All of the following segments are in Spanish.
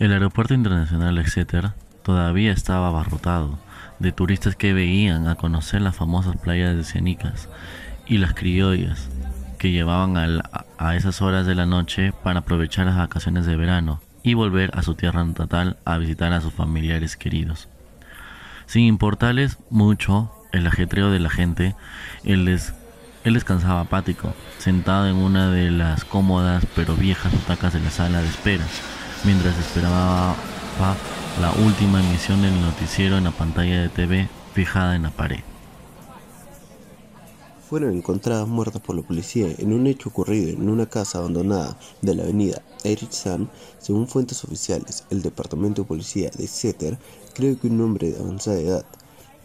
El aeropuerto internacional Exeter todavía estaba abarrotado de turistas que veían a conocer las famosas playas de Cianicas y las criollas que llevaban a esas horas de la noche para aprovechar las vacaciones de verano y volver a su tierra natal a visitar a sus familiares queridos. Sin importarles mucho el ajetreo de la gente, él, él descansaba apático, sentado en una de las cómodas pero viejas butacas de la sala de espera, mientras esperaba la última emisión del noticiero en la pantalla de TV fijada en la pared. Fueron encontradas muertas por la policía en un hecho ocurrido en una casa abandonada de la avenida Ericsson, según fuentes oficiales. El departamento de policía de Setter cree que un hombre de avanzada edad,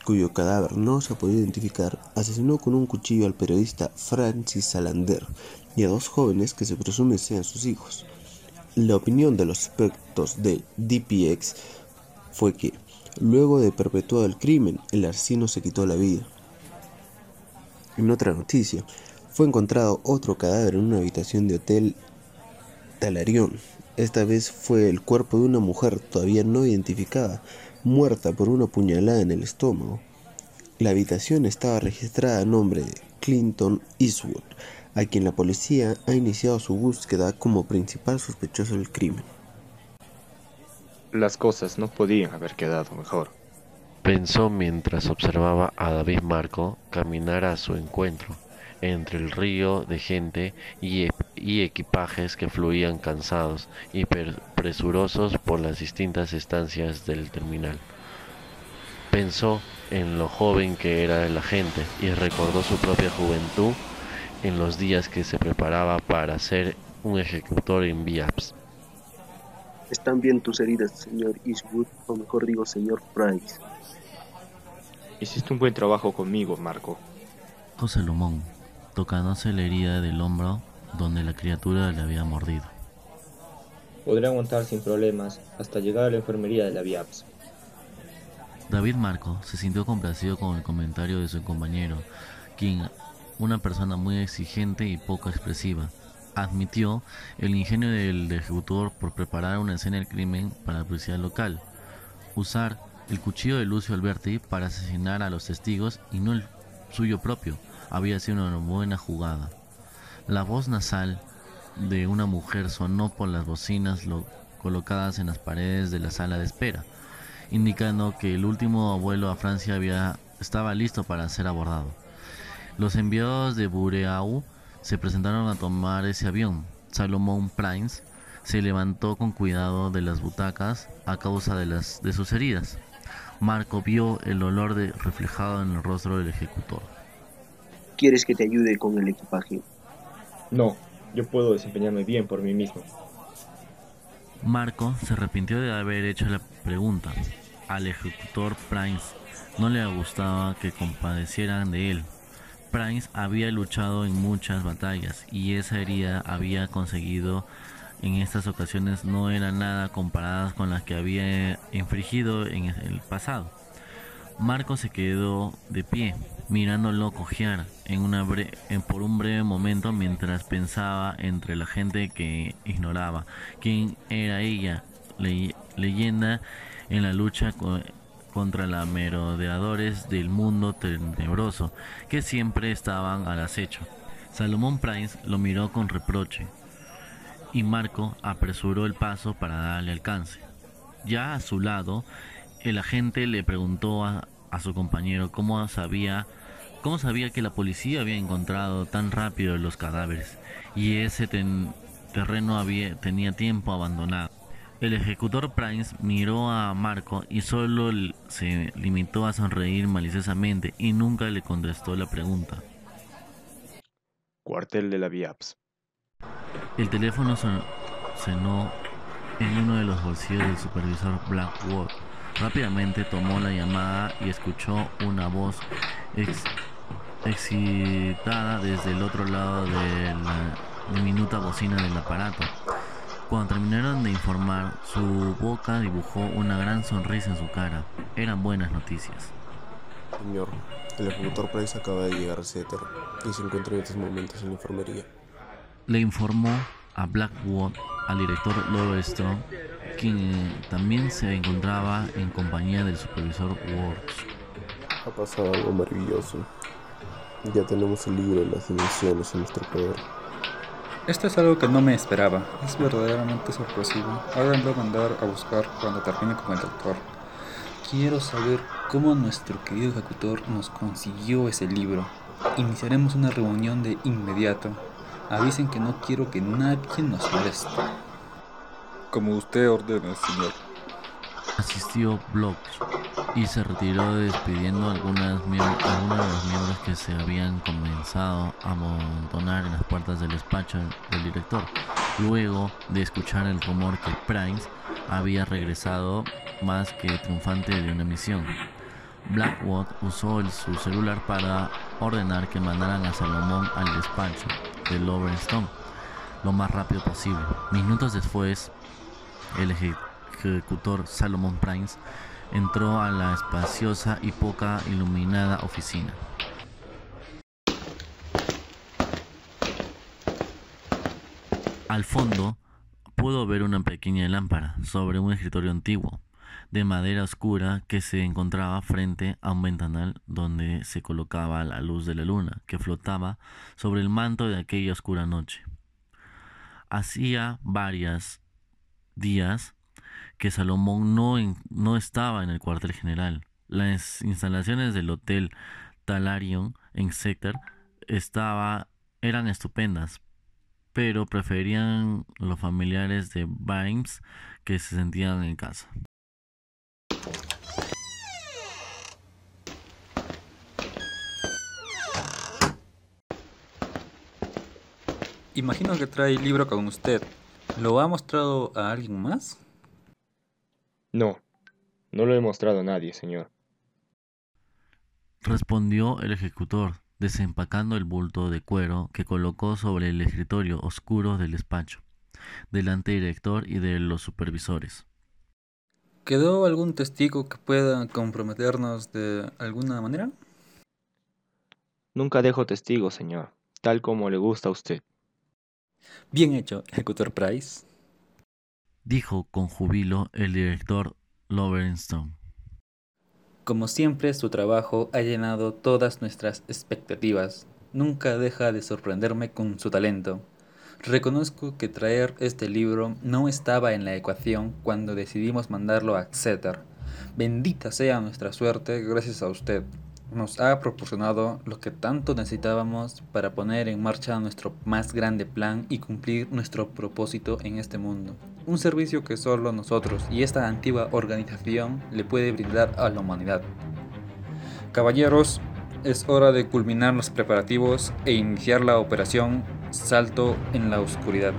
cuyo cadáver no se ha podido identificar, asesinó con un cuchillo al periodista Francis Salander y a dos jóvenes que se presume sean sus hijos. La opinión de los expertos del DPX fue que, luego de perpetuado el crimen, el asesino se quitó la vida. En otra noticia, fue encontrado otro cadáver en una habitación de hotel Talarión. Esta vez fue el cuerpo de una mujer todavía no identificada, muerta por una puñalada en el estómago. La habitación estaba registrada a nombre de Clinton Eastwood, a quien la policía ha iniciado su búsqueda como principal sospechoso del crimen. Las cosas no podían haber quedado mejor. Pensó mientras observaba a David Marco caminar a su encuentro entre el río de gente y, equipajes que fluían cansados y presurosos por las distintas estancias del terminal. Pensó en lo joven que era la gente y recordó su propia juventud en los días que se preparaba para ser un ejecutor en VIAPS. Están bien tus heridas, señor Eastwood, o mejor digo, señor Price. Hiciste un buen trabajo conmigo, Marco. José Lumón, tocándose la herida del hombro donde la criatura le había mordido. Podré aguantar sin problemas hasta llegar a la enfermería de la VIAPS. David Marco se sintió complacido con el comentario de su compañero, quien, una persona muy exigente y poco expresiva, admitió el ingenio del ejecutor por preparar una escena del crimen para la policía local, usar el cuchillo de Lucio Alberti para asesinar a los testigos y no el suyo propio había sido una buena jugada. La voz nasal de una mujer sonó por las bocinas colocadas en las paredes de la sala de espera, indicando que el último vuelo a Francia había, estaba listo para ser abordado. Los enviados de Bureau se presentaron a tomar ese avión. Salomón Prince se levantó con cuidado de las butacas a causa de, las, de sus heridas. Marco vio el olor de, reflejado en el rostro del ejecutor. ¿Quieres que te ayude con el equipaje? No, yo puedo desempeñarme bien por mí mismo. Marco se arrepintió de haber hecho la pregunta. Al ejecutor Prince no le gustaba que compadecieran de él. Prince había luchado en muchas batallas y esa herida había conseguido en estas ocasiones no eran nada comparadas con las que había infligido en el pasado. Marco se quedó de pie, mirándolo cojear en una por un breve momento mientras pensaba entre la gente que ignoraba quién era ella, leyenda en la lucha contra los merodeadores del mundo tenebroso que siempre estaban al acecho. Salomón Price lo miró con reproche, y Marco apresuró el paso para darle alcance. Ya a su lado, el agente le preguntó a, su compañero cómo sabía, cómo sabía que la policía había encontrado tan rápido los cadáveres y ese terreno había, tenía tiempo abandonado. El ejecutor Price miró a Marco y solo se limitó a sonreír maliciosamente y nunca le contestó la pregunta. Cuartel de la VIAPS. El teléfono sonó en uno de los bolsillos del supervisor Blackwood. Rápidamente tomó la llamada y escuchó una voz excitada desde el otro lado de la diminuta bocina del aparato. Cuando terminaron de informar, su boca dibujó una gran sonrisa en su cara. Eran buenas noticias. Señor, el ejecutor Price acaba de llegar a Setter y se encuentra en estos momentos en la enfermería le informó a Blackwood, al director Strong, quien también se encontraba en compañía del supervisor Works. Ha pasado algo maravilloso. Ya tenemos el libro de las dimensiones en nuestro poder. Esto es algo que no me esperaba. Es verdaderamente sorpresivo. Háganlo mandar a buscar cuando termine con el doctor. Quiero saber cómo nuestro querido ejecutor nos consiguió ese libro. Iniciaremos una reunión de inmediato. Avisen que no quiero que nadie nos moleste. Como usted ordene, señor. Asistió Blocks y se retiró despidiendo algunas miem- algunos de los miembros que se habían comenzado a amontonar en las puertas del despacho del director, luego de escuchar el rumor que Price había regresado más que triunfante de una misión. Blackwood usó su celular para ordenar que mandaran a Salomón al despacho de Lowenstone lo más rápido posible. Minutos después, el eje- ejecutor Salomon Price entró a la espaciosa y poca iluminada oficina. Al fondo pudo ver una pequeña lámpara sobre un escritorio antiguo de madera oscura que se encontraba frente a un ventanal donde se colocaba la luz de la luna que flotaba sobre el manto de aquella oscura noche. Hacía varios días que Salomón no, en- no estaba en el cuartel general. Las instalaciones del Hotel Talarion en Exeter estaba, eran estupendas, pero preferían los familiares de Vimes que se sentían en casa. Imagino que trae el libro con usted. ¿Lo ha mostrado a alguien más? No, no lo he mostrado a nadie, señor. Respondió el ejecutor, desempacando el bulto de cuero que colocó sobre el escritorio oscuro del despacho, delante del director y de los supervisores. ¿Quedó algún testigo que pueda comprometernos de alguna manera? Nunca dejo testigos, señor, tal como le gusta a usted. Bien hecho, ejecutor Price. Dijo con júbilo el director Lowenstone. Como siempre, su trabajo ha llenado todas nuestras expectativas. Nunca deja de sorprenderme con su talento. Reconozco que traer este libro no estaba en la ecuación cuando decidimos mandarlo a Exeter. Bendita sea nuestra suerte gracias a usted. Nos ha proporcionado lo que tanto necesitábamos para poner en marcha nuestro más grande plan y cumplir nuestro propósito en este mundo. Un servicio que solo nosotros y esta antigua organización le puede brindar a la humanidad. Caballeros, es hora de culminar los preparativos e iniciar la operación Salto en la Oscuridad.